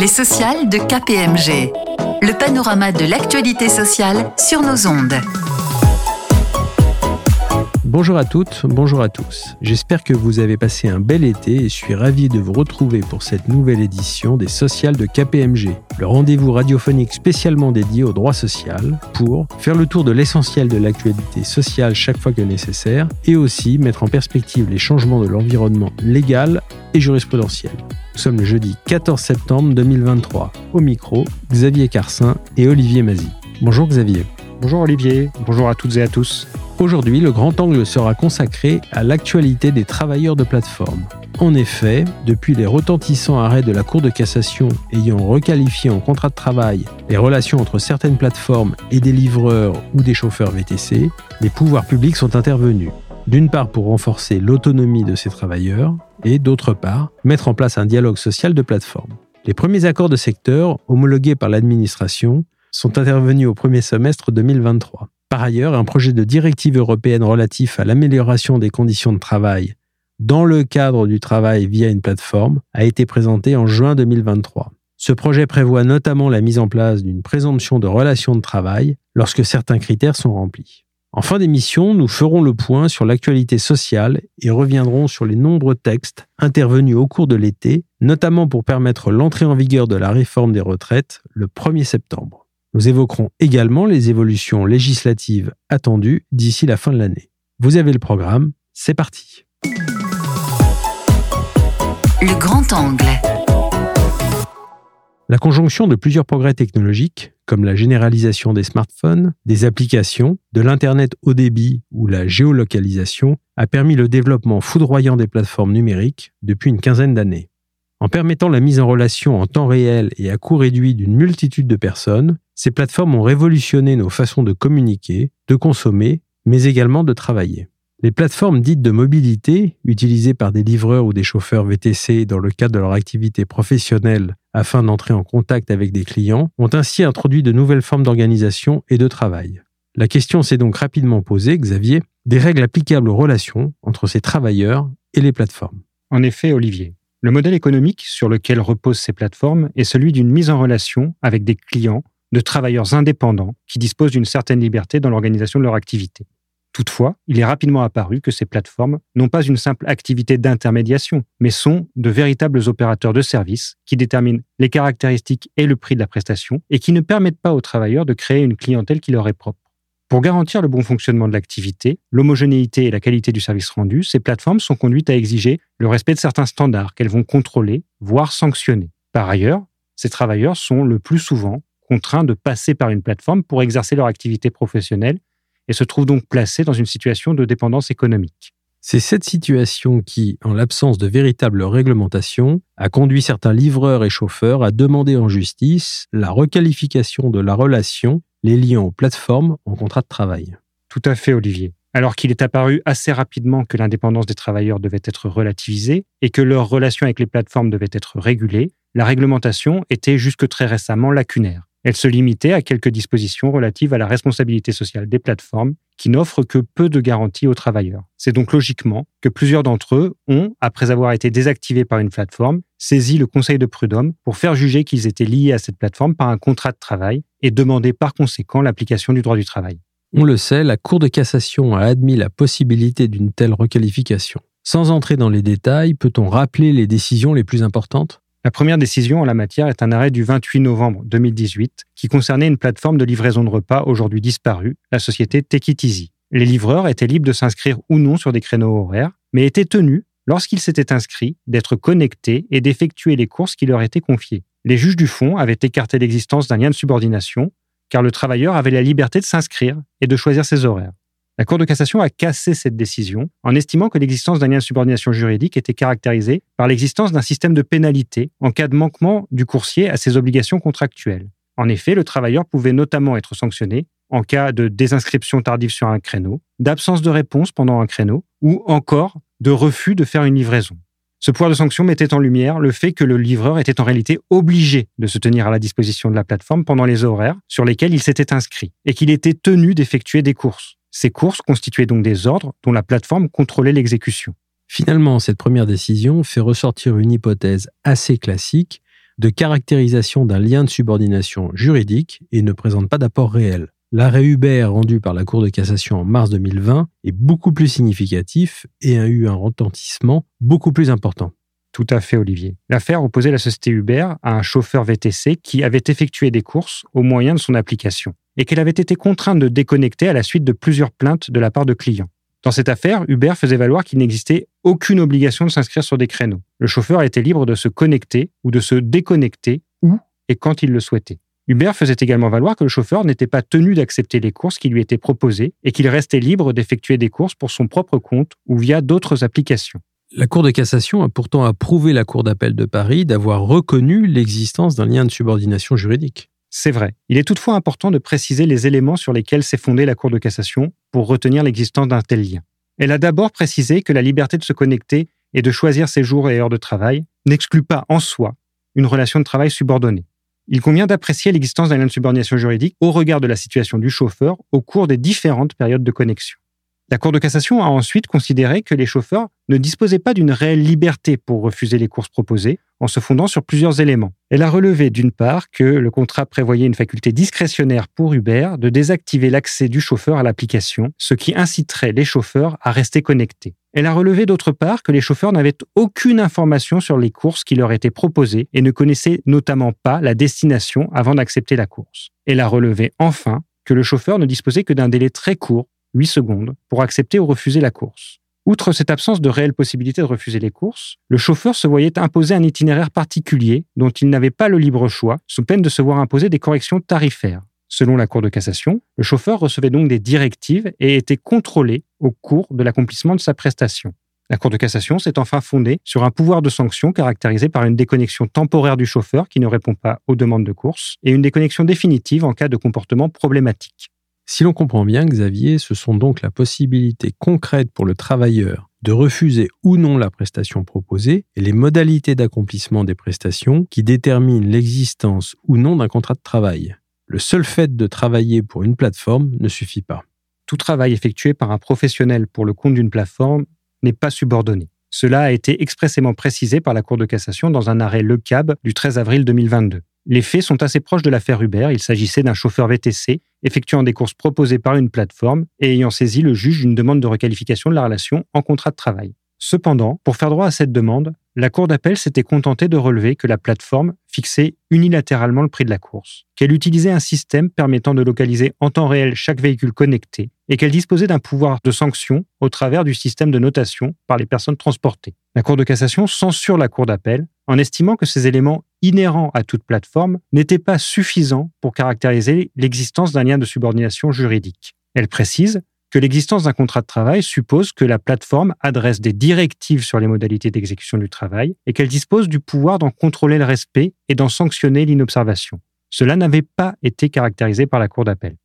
Les sociales de KPMG. Le panorama de l'actualité sociale sur nos ondes. Bonjour à toutes, bonjour à tous. J'espère que vous avez passé un bel été et je suis ravi de vous retrouver pour cette nouvelle édition des Sociales de KPMG, le rendez-vous radiophonique spécialement dédié au droit social pour faire le tour de l'essentiel de l'actualité sociale chaque fois que nécessaire et aussi mettre en perspective les changements de l'environnement légal et jurisprudentiel. Nous sommes le jeudi 14 septembre 2023. Au micro, Xavier Carcin et Olivier Mazy. Bonjour Xavier. Bonjour Olivier, bonjour à toutes et à tous. Aujourd'hui, le grand angle sera consacré à l'actualité des travailleurs de plateforme. En effet, depuis les retentissants arrêts de la Cour de cassation ayant requalifié en contrat de travail les relations entre certaines plateformes et des livreurs ou des chauffeurs VTC, les pouvoirs publics sont intervenus. D'une part pour renforcer l'autonomie de ces travailleurs et d'autre part mettre en place un dialogue social de plateforme. Les premiers accords de secteur, homologués par l'administration, sont intervenus au premier semestre 2023. Par ailleurs, un projet de directive européenne relatif à l'amélioration des conditions de travail dans le cadre du travail via une plateforme a été présenté en juin 2023. Ce projet prévoit notamment la mise en place d'une présomption de relation de travail lorsque certains critères sont remplis. En fin d'émission, nous ferons le point sur l'actualité sociale et reviendrons sur les nombreux textes intervenus au cours de l'été, notamment pour permettre l'entrée en vigueur de la réforme des retraites le 1er septembre. Nous évoquerons également les évolutions législatives attendues d'ici la fin de l'année. Vous avez le programme, c'est parti. Le grand angle. La conjonction de plusieurs progrès technologiques, comme la généralisation des smartphones, des applications, de l'Internet haut débit ou la géolocalisation, a permis le développement foudroyant des plateformes numériques depuis une quinzaine d'années. En permettant la mise en relation en temps réel et à coût réduit d'une multitude de personnes, ces plateformes ont révolutionné nos façons de communiquer, de consommer, mais également de travailler. Les plateformes dites de mobilité, utilisées par des livreurs ou des chauffeurs VTC dans le cadre de leur activité professionnelle afin d'entrer en contact avec des clients, ont ainsi introduit de nouvelles formes d'organisation et de travail. La question s'est donc rapidement posée, Xavier, des règles applicables aux relations entre ces travailleurs et les plateformes. En effet, Olivier, le modèle économique sur lequel reposent ces plateformes est celui d'une mise en relation avec des clients de travailleurs indépendants qui disposent d'une certaine liberté dans l'organisation de leur activité. Toutefois, il est rapidement apparu que ces plateformes n'ont pas une simple activité d'intermédiation, mais sont de véritables opérateurs de services qui déterminent les caractéristiques et le prix de la prestation et qui ne permettent pas aux travailleurs de créer une clientèle qui leur est propre. Pour garantir le bon fonctionnement de l'activité, l'homogénéité et la qualité du service rendu, ces plateformes sont conduites à exiger le respect de certains standards qu'elles vont contrôler, voire sanctionner. Par ailleurs, ces travailleurs sont le plus souvent contraints de passer par une plateforme pour exercer leur activité professionnelle et se trouvent donc placés dans une situation de dépendance économique. C'est cette situation qui, en l'absence de véritable réglementation, a conduit certains livreurs et chauffeurs à demander en justice la requalification de la relation les liant aux plateformes en contrat de travail. Tout à fait, Olivier. Alors qu'il est apparu assez rapidement que l'indépendance des travailleurs devait être relativisée et que leur relation avec les plateformes devait être régulée, la réglementation était jusque très récemment lacunaire. Elle se limitait à quelques dispositions relatives à la responsabilité sociale des plateformes qui n'offrent que peu de garanties aux travailleurs. C'est donc logiquement que plusieurs d'entre eux ont, après avoir été désactivés par une plateforme, saisi le Conseil de prud'homme pour faire juger qu'ils étaient liés à cette plateforme par un contrat de travail et demander par conséquent l'application du droit du travail. On le sait, la Cour de cassation a admis la possibilité d'une telle requalification. Sans entrer dans les détails, peut-on rappeler les décisions les plus importantes? La première décision en la matière est un arrêt du 28 novembre 2018 qui concernait une plateforme de livraison de repas aujourd'hui disparue, la société Take It Easy. Les livreurs étaient libres de s'inscrire ou non sur des créneaux horaires, mais étaient tenus, lorsqu'ils s'étaient inscrits, d'être connectés et d'effectuer les courses qui leur étaient confiées. Les juges du fond avaient écarté l'existence d'un lien de subordination, car le travailleur avait la liberté de s'inscrire et de choisir ses horaires. La Cour de cassation a cassé cette décision en estimant que l'existence d'un lien de subordination juridique était caractérisée par l'existence d'un système de pénalité en cas de manquement du coursier à ses obligations contractuelles. En effet, le travailleur pouvait notamment être sanctionné en cas de désinscription tardive sur un créneau, d'absence de réponse pendant un créneau ou encore de refus de faire une livraison. Ce pouvoir de sanction mettait en lumière le fait que le livreur était en réalité obligé de se tenir à la disposition de la plateforme pendant les horaires sur lesquels il s'était inscrit et qu'il était tenu d'effectuer des courses. Ces courses constituaient donc des ordres dont la plateforme contrôlait l'exécution. Finalement, cette première décision fait ressortir une hypothèse assez classique de caractérisation d'un lien de subordination juridique et ne présente pas d'apport réel. L'arrêt Hubert rendu par la Cour de cassation en mars 2020 est beaucoup plus significatif et a eu un retentissement beaucoup plus important. Tout à fait, Olivier. L'affaire opposait la société Uber à un chauffeur VTC qui avait effectué des courses au moyen de son application et qu'elle avait été contrainte de déconnecter à la suite de plusieurs plaintes de la part de clients. Dans cette affaire, Uber faisait valoir qu'il n'existait aucune obligation de s'inscrire sur des créneaux. Le chauffeur était libre de se connecter ou de se déconnecter où et quand il le souhaitait. Uber faisait également valoir que le chauffeur n'était pas tenu d'accepter les courses qui lui étaient proposées et qu'il restait libre d'effectuer des courses pour son propre compte ou via d'autres applications. La Cour de cassation a pourtant approuvé la Cour d'appel de Paris d'avoir reconnu l'existence d'un lien de subordination juridique. C'est vrai. Il est toutefois important de préciser les éléments sur lesquels s'est fondée la Cour de cassation pour retenir l'existence d'un tel lien. Elle a d'abord précisé que la liberté de se connecter et de choisir ses jours et heures de travail n'exclut pas en soi une relation de travail subordonnée. Il convient d'apprécier l'existence d'un lien de subordination juridique au regard de la situation du chauffeur au cours des différentes périodes de connexion. La Cour de cassation a ensuite considéré que les chauffeurs ne disposaient pas d'une réelle liberté pour refuser les courses proposées, en se fondant sur plusieurs éléments. Elle a relevé d'une part que le contrat prévoyait une faculté discrétionnaire pour Uber de désactiver l'accès du chauffeur à l'application, ce qui inciterait les chauffeurs à rester connectés. Elle a relevé d'autre part que les chauffeurs n'avaient aucune information sur les courses qui leur étaient proposées et ne connaissaient notamment pas la destination avant d'accepter la course. Elle a relevé enfin que le chauffeur ne disposait que d'un délai très court 8 secondes, pour accepter ou refuser la course. Outre cette absence de réelle possibilité de refuser les courses, le chauffeur se voyait imposer un itinéraire particulier dont il n'avait pas le libre choix, sous peine de se voir imposer des corrections tarifaires. Selon la Cour de cassation, le chauffeur recevait donc des directives et était contrôlé au cours de l'accomplissement de sa prestation. La Cour de cassation s'est enfin fondée sur un pouvoir de sanction caractérisé par une déconnexion temporaire du chauffeur qui ne répond pas aux demandes de course et une déconnexion définitive en cas de comportement problématique. Si l'on comprend bien, Xavier, ce sont donc la possibilité concrète pour le travailleur de refuser ou non la prestation proposée et les modalités d'accomplissement des prestations qui déterminent l'existence ou non d'un contrat de travail. Le seul fait de travailler pour une plateforme ne suffit pas. Tout travail effectué par un professionnel pour le compte d'une plateforme n'est pas subordonné. Cela a été expressément précisé par la Cour de cassation dans un arrêt Le Cab du 13 avril 2022. Les faits sont assez proches de l'affaire Uber. Il s'agissait d'un chauffeur VTC effectuant des courses proposées par une plateforme et ayant saisi le juge d'une demande de requalification de la relation en contrat de travail. Cependant, pour faire droit à cette demande, la Cour d'appel s'était contentée de relever que la plateforme fixait unilatéralement le prix de la course, qu'elle utilisait un système permettant de localiser en temps réel chaque véhicule connecté et qu'elle disposait d'un pouvoir de sanction au travers du système de notation par les personnes transportées. La Cour de cassation censure la Cour d'appel en estimant que ces éléments inhérents à toute plateforme n'étaient pas suffisants pour caractériser l'existence d'un lien de subordination juridique. Elle précise que l'existence d'un contrat de travail suppose que la plateforme adresse des directives sur les modalités d'exécution du travail et qu'elle dispose du pouvoir d'en contrôler le respect et d'en sanctionner l'inobservation. Cela n'avait pas été caractérisé par la Cour d'appel.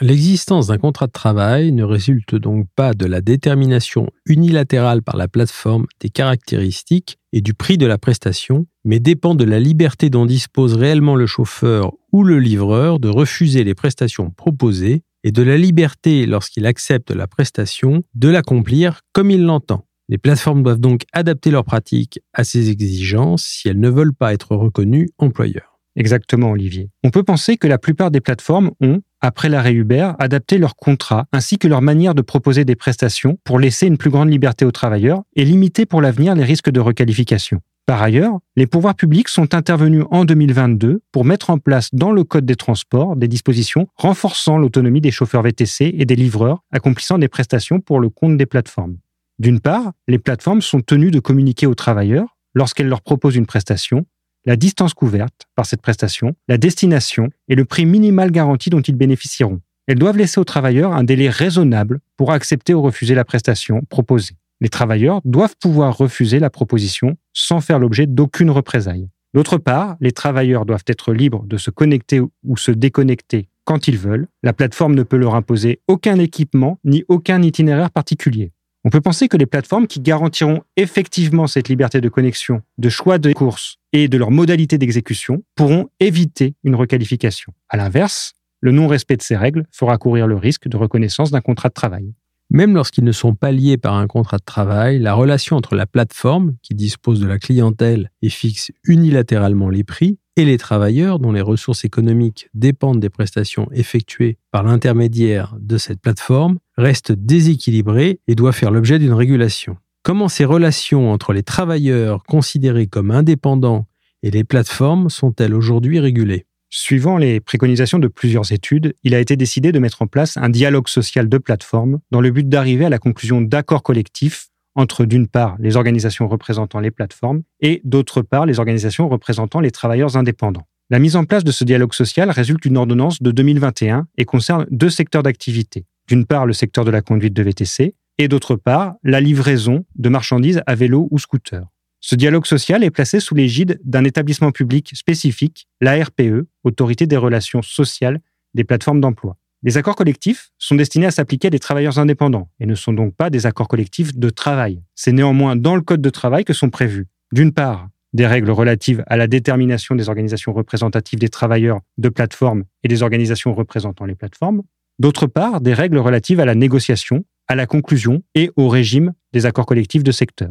L'existence d'un contrat de travail ne résulte donc pas de la détermination unilatérale par la plateforme des caractéristiques et du prix de la prestation, mais dépend de la liberté dont dispose réellement le chauffeur ou le livreur de refuser les prestations proposées et de la liberté, lorsqu'il accepte la prestation, de l'accomplir comme il l'entend. Les plateformes doivent donc adapter leurs pratiques à ces exigences si elles ne veulent pas être reconnues employeurs. Exactement, Olivier. On peut penser que la plupart des plateformes ont, après l'arrêt Uber, adapté leurs contrats ainsi que leur manière de proposer des prestations pour laisser une plus grande liberté aux travailleurs et limiter pour l'avenir les risques de requalification. Par ailleurs, les pouvoirs publics sont intervenus en 2022 pour mettre en place dans le Code des transports des dispositions renforçant l'autonomie des chauffeurs VTC et des livreurs accomplissant des prestations pour le compte des plateformes. D'une part, les plateformes sont tenues de communiquer aux travailleurs, lorsqu'elles leur proposent une prestation, la distance couverte par cette prestation, la destination et le prix minimal garanti dont ils bénéficieront. Elles doivent laisser aux travailleurs un délai raisonnable pour accepter ou refuser la prestation proposée. Les travailleurs doivent pouvoir refuser la proposition sans faire l'objet d'aucune représaille. D'autre part, les travailleurs doivent être libres de se connecter ou se déconnecter quand ils veulent. La plateforme ne peut leur imposer aucun équipement ni aucun itinéraire particulier. On peut penser que les plateformes qui garantiront effectivement cette liberté de connexion, de choix de courses et de leur modalité d'exécution pourront éviter une requalification. À l'inverse, le non-respect de ces règles fera courir le risque de reconnaissance d'un contrat de travail. Même lorsqu'ils ne sont pas liés par un contrat de travail, la relation entre la plateforme, qui dispose de la clientèle et fixe unilatéralement les prix, et les travailleurs, dont les ressources économiques dépendent des prestations effectuées par l'intermédiaire de cette plateforme, reste déséquilibrée et doit faire l'objet d'une régulation. Comment ces relations entre les travailleurs considérés comme indépendants et les plateformes sont-elles aujourd'hui régulées? Suivant les préconisations de plusieurs études, il a été décidé de mettre en place un dialogue social de plateforme dans le but d'arriver à la conclusion d'accords collectifs entre d'une part les organisations représentant les plateformes et d'autre part les organisations représentant les travailleurs indépendants. La mise en place de ce dialogue social résulte d'une ordonnance de 2021 et concerne deux secteurs d'activité. D'une part le secteur de la conduite de VTC et d'autre part la livraison de marchandises à vélo ou scooter. Ce dialogue social est placé sous l'égide d'un établissement public spécifique, l'ARPE, Autorité des relations sociales des plateformes d'emploi. Les accords collectifs sont destinés à s'appliquer à des travailleurs indépendants et ne sont donc pas des accords collectifs de travail. C'est néanmoins dans le Code de travail que sont prévus, d'une part, des règles relatives à la détermination des organisations représentatives des travailleurs de plateformes et des organisations représentant les plateformes, d'autre part, des règles relatives à la négociation, à la conclusion et au régime des accords collectifs de secteur.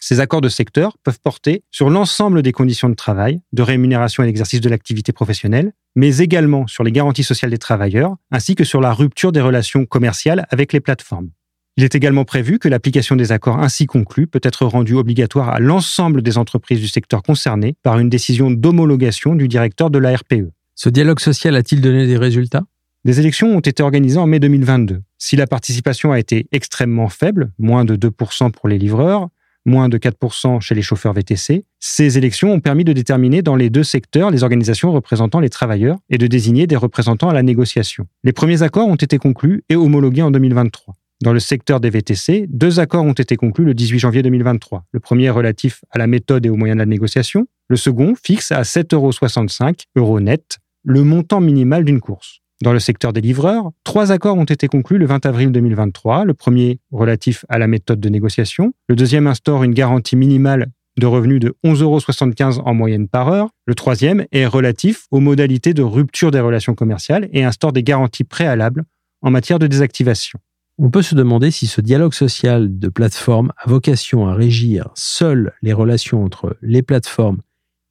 Ces accords de secteur peuvent porter sur l'ensemble des conditions de travail, de rémunération et d'exercice de l'activité professionnelle, mais également sur les garanties sociales des travailleurs, ainsi que sur la rupture des relations commerciales avec les plateformes. Il est également prévu que l'application des accords ainsi conclus peut être rendue obligatoire à l'ensemble des entreprises du secteur concerné par une décision d'homologation du directeur de la RPE. Ce dialogue social a-t-il donné des résultats? Des élections ont été organisées en mai 2022. Si la participation a été extrêmement faible, moins de 2% pour les livreurs, moins de 4% chez les chauffeurs VTC. Ces élections ont permis de déterminer dans les deux secteurs les organisations représentant les travailleurs et de désigner des représentants à la négociation. Les premiers accords ont été conclus et homologués en 2023. Dans le secteur des VTC, deux accords ont été conclus le 18 janvier 2023. Le premier relatif à la méthode et aux moyens de la négociation. Le second fixe à 7,65 euros net le montant minimal d'une course. Dans le secteur des livreurs, trois accords ont été conclus le 20 avril 2023. Le premier relatif à la méthode de négociation. Le deuxième instaure une garantie minimale de revenus de 11,75 euros en moyenne par heure. Le troisième est relatif aux modalités de rupture des relations commerciales et instaure des garanties préalables en matière de désactivation. On peut se demander si ce dialogue social de plateforme a vocation à régir seules les relations entre les plateformes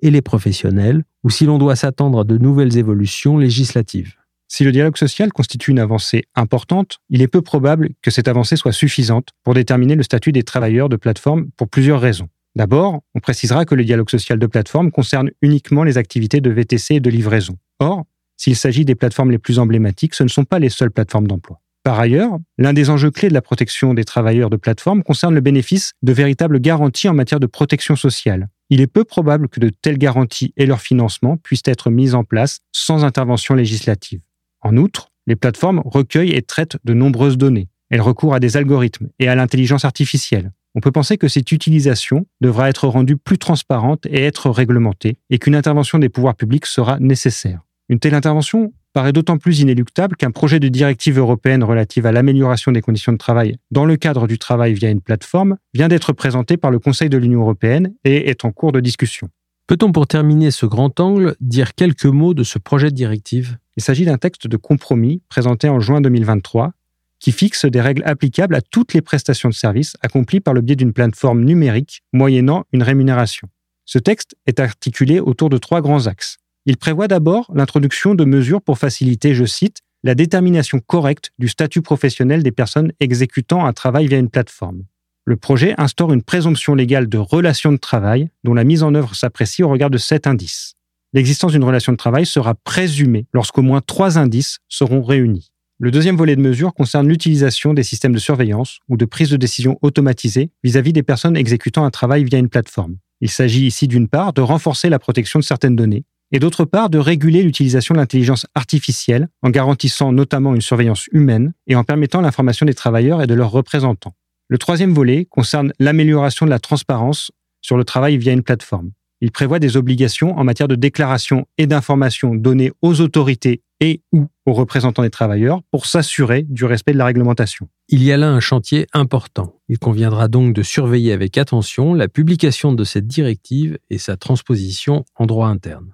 et les professionnels, ou si l'on doit s'attendre à de nouvelles évolutions législatives. Si le dialogue social constitue une avancée importante, il est peu probable que cette avancée soit suffisante pour déterminer le statut des travailleurs de plateforme pour plusieurs raisons. D'abord, on précisera que le dialogue social de plateforme concerne uniquement les activités de VTC et de livraison. Or, s'il s'agit des plateformes les plus emblématiques, ce ne sont pas les seules plateformes d'emploi. Par ailleurs, l'un des enjeux clés de la protection des travailleurs de plateforme concerne le bénéfice de véritables garanties en matière de protection sociale. Il est peu probable que de telles garanties et leur financement puissent être mises en place sans intervention législative. En outre, les plateformes recueillent et traitent de nombreuses données. Elles recourent à des algorithmes et à l'intelligence artificielle. On peut penser que cette utilisation devra être rendue plus transparente et être réglementée, et qu'une intervention des pouvoirs publics sera nécessaire. Une telle intervention paraît d'autant plus inéluctable qu'un projet de directive européenne relative à l'amélioration des conditions de travail dans le cadre du travail via une plateforme vient d'être présenté par le Conseil de l'Union européenne et est en cours de discussion. Peut-on pour terminer ce grand angle dire quelques mots de ce projet de directive? Il s'agit d'un texte de compromis présenté en juin 2023 qui fixe des règles applicables à toutes les prestations de services accomplies par le biais d'une plateforme numérique moyennant une rémunération. Ce texte est articulé autour de trois grands axes. Il prévoit d'abord l'introduction de mesures pour faciliter, je cite, la détermination correcte du statut professionnel des personnes exécutant un travail via une plateforme le projet instaure une présomption légale de relation de travail dont la mise en œuvre s'apprécie au regard de sept indices. L'existence d'une relation de travail sera présumée lorsqu'au moins trois indices seront réunis. Le deuxième volet de mesure concerne l'utilisation des systèmes de surveillance ou de prise de décision automatisée vis-à-vis des personnes exécutant un travail via une plateforme. Il s'agit ici d'une part de renforcer la protection de certaines données et d'autre part de réguler l'utilisation de l'intelligence artificielle en garantissant notamment une surveillance humaine et en permettant l'information des travailleurs et de leurs représentants. Le troisième volet concerne l'amélioration de la transparence sur le travail via une plateforme. Il prévoit des obligations en matière de déclaration et d'information données aux autorités et ou aux représentants des travailleurs pour s'assurer du respect de la réglementation. Il y a là un chantier important. Il conviendra donc de surveiller avec attention la publication de cette directive et sa transposition en droit interne.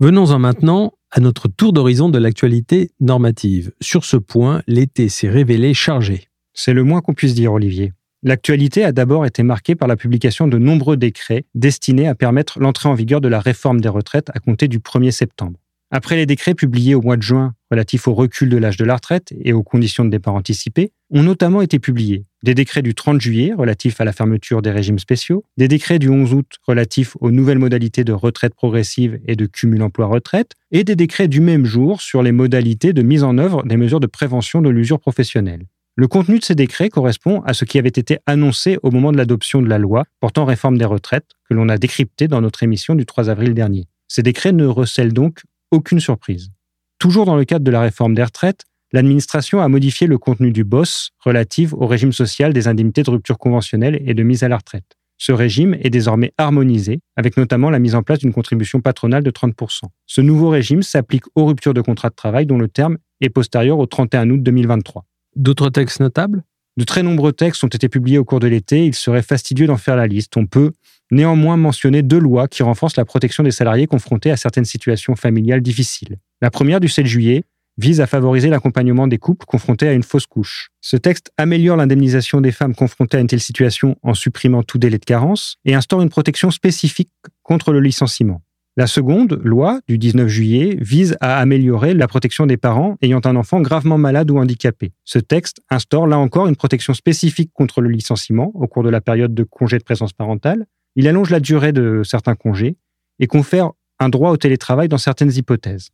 Venons-en maintenant à notre tour d'horizon de l'actualité normative. Sur ce point, l'été s'est révélé chargé. C'est le moins qu'on puisse dire, Olivier. L'actualité a d'abord été marquée par la publication de nombreux décrets destinés à permettre l'entrée en vigueur de la réforme des retraites à compter du 1er septembre. Après les décrets publiés au mois de juin relatifs au recul de l'âge de la retraite et aux conditions de départ anticipé, ont notamment été publiés des décrets du 30 juillet relatifs à la fermeture des régimes spéciaux, des décrets du 11 août relatifs aux nouvelles modalités de retraite progressive et de cumul emploi-retraite, et des décrets du même jour sur les modalités de mise en œuvre des mesures de prévention de l'usure professionnelle. Le contenu de ces décrets correspond à ce qui avait été annoncé au moment de l'adoption de la loi portant réforme des retraites que l'on a décrypté dans notre émission du 3 avril dernier. Ces décrets ne recèlent donc aucune surprise. Toujours dans le cadre de la réforme des retraites, l'administration a modifié le contenu du BOSS relatif au régime social des indemnités de rupture conventionnelle et de mise à la retraite. Ce régime est désormais harmonisé, avec notamment la mise en place d'une contribution patronale de 30%. Ce nouveau régime s'applique aux ruptures de contrat de travail dont le terme est postérieur au 31 août 2023. D'autres textes notables? De très nombreux textes ont été publiés au cours de l'été, il serait fastidieux d'en faire la liste. On peut néanmoins mentionner deux lois qui renforcent la protection des salariés confrontés à certaines situations familiales difficiles. La première du 7 juillet vise à favoriser l'accompagnement des couples confrontés à une fausse couche. Ce texte améliore l'indemnisation des femmes confrontées à une telle situation en supprimant tout délai de carence et instaure une protection spécifique contre le licenciement. La seconde loi du 19 juillet vise à améliorer la protection des parents ayant un enfant gravement malade ou handicapé. Ce texte instaure là encore une protection spécifique contre le licenciement au cours de la période de congé de présence parentale il allonge la durée de certains congés et confère un droit au télétravail dans certaines hypothèses.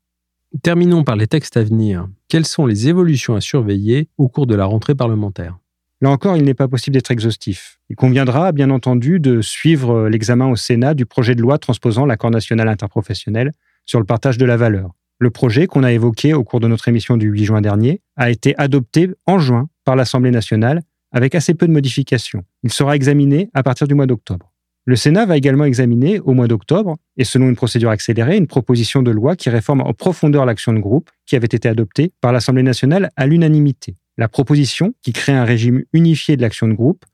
Terminons par les textes à venir. Quelles sont les évolutions à surveiller au cours de la rentrée parlementaire? Là encore, il n'est pas possible d'être exhaustif. Il conviendra, bien entendu, de suivre l'examen au Sénat du projet de loi transposant l'accord national interprofessionnel sur le partage de la valeur. Le projet qu'on a évoqué au cours de notre émission du 8 juin dernier a été adopté en juin par l'Assemblée nationale avec assez peu de modifications. Il sera examiné à partir du mois d'octobre. Le Sénat va également examiner au mois d'octobre, et selon une procédure accélérée, une proposition de loi qui réforme en profondeur l'action de groupe qui avait été adoptée par l'Assemblée nationale à l'unanimité. La proposition, qui crée un régime unifié de l'action de groupe,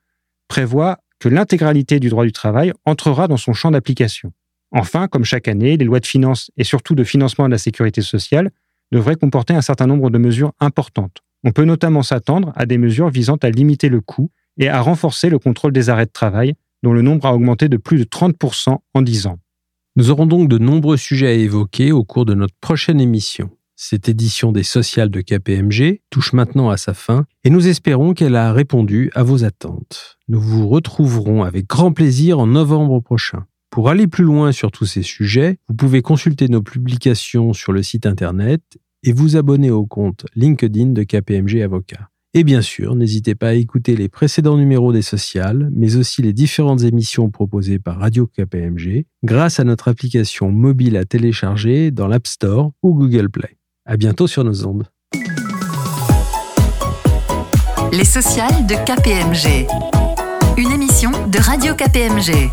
prévoit que l'intégralité du droit du travail entrera dans son champ d'application. Enfin, comme chaque année, les lois de finances et surtout de financement de la sécurité sociale devraient comporter un certain nombre de mesures importantes. On peut notamment s'attendre à des mesures visant à limiter le coût et à renforcer le contrôle des arrêts de travail dont le nombre a augmenté de plus de 30% en 10 ans. Nous aurons donc de nombreux sujets à évoquer au cours de notre prochaine émission. Cette édition des sociales de KPMG touche maintenant à sa fin et nous espérons qu'elle a répondu à vos attentes. Nous vous retrouverons avec grand plaisir en novembre prochain. Pour aller plus loin sur tous ces sujets, vous pouvez consulter nos publications sur le site internet et vous abonner au compte LinkedIn de KPMG Avocat. Et bien sûr, n'hésitez pas à écouter les précédents numéros des sociales, mais aussi les différentes émissions proposées par Radio KPMG grâce à notre application mobile à télécharger dans l'App Store ou Google Play. À bientôt sur nos ondes. Les sociales de KPMG. Une émission de Radio KPMG.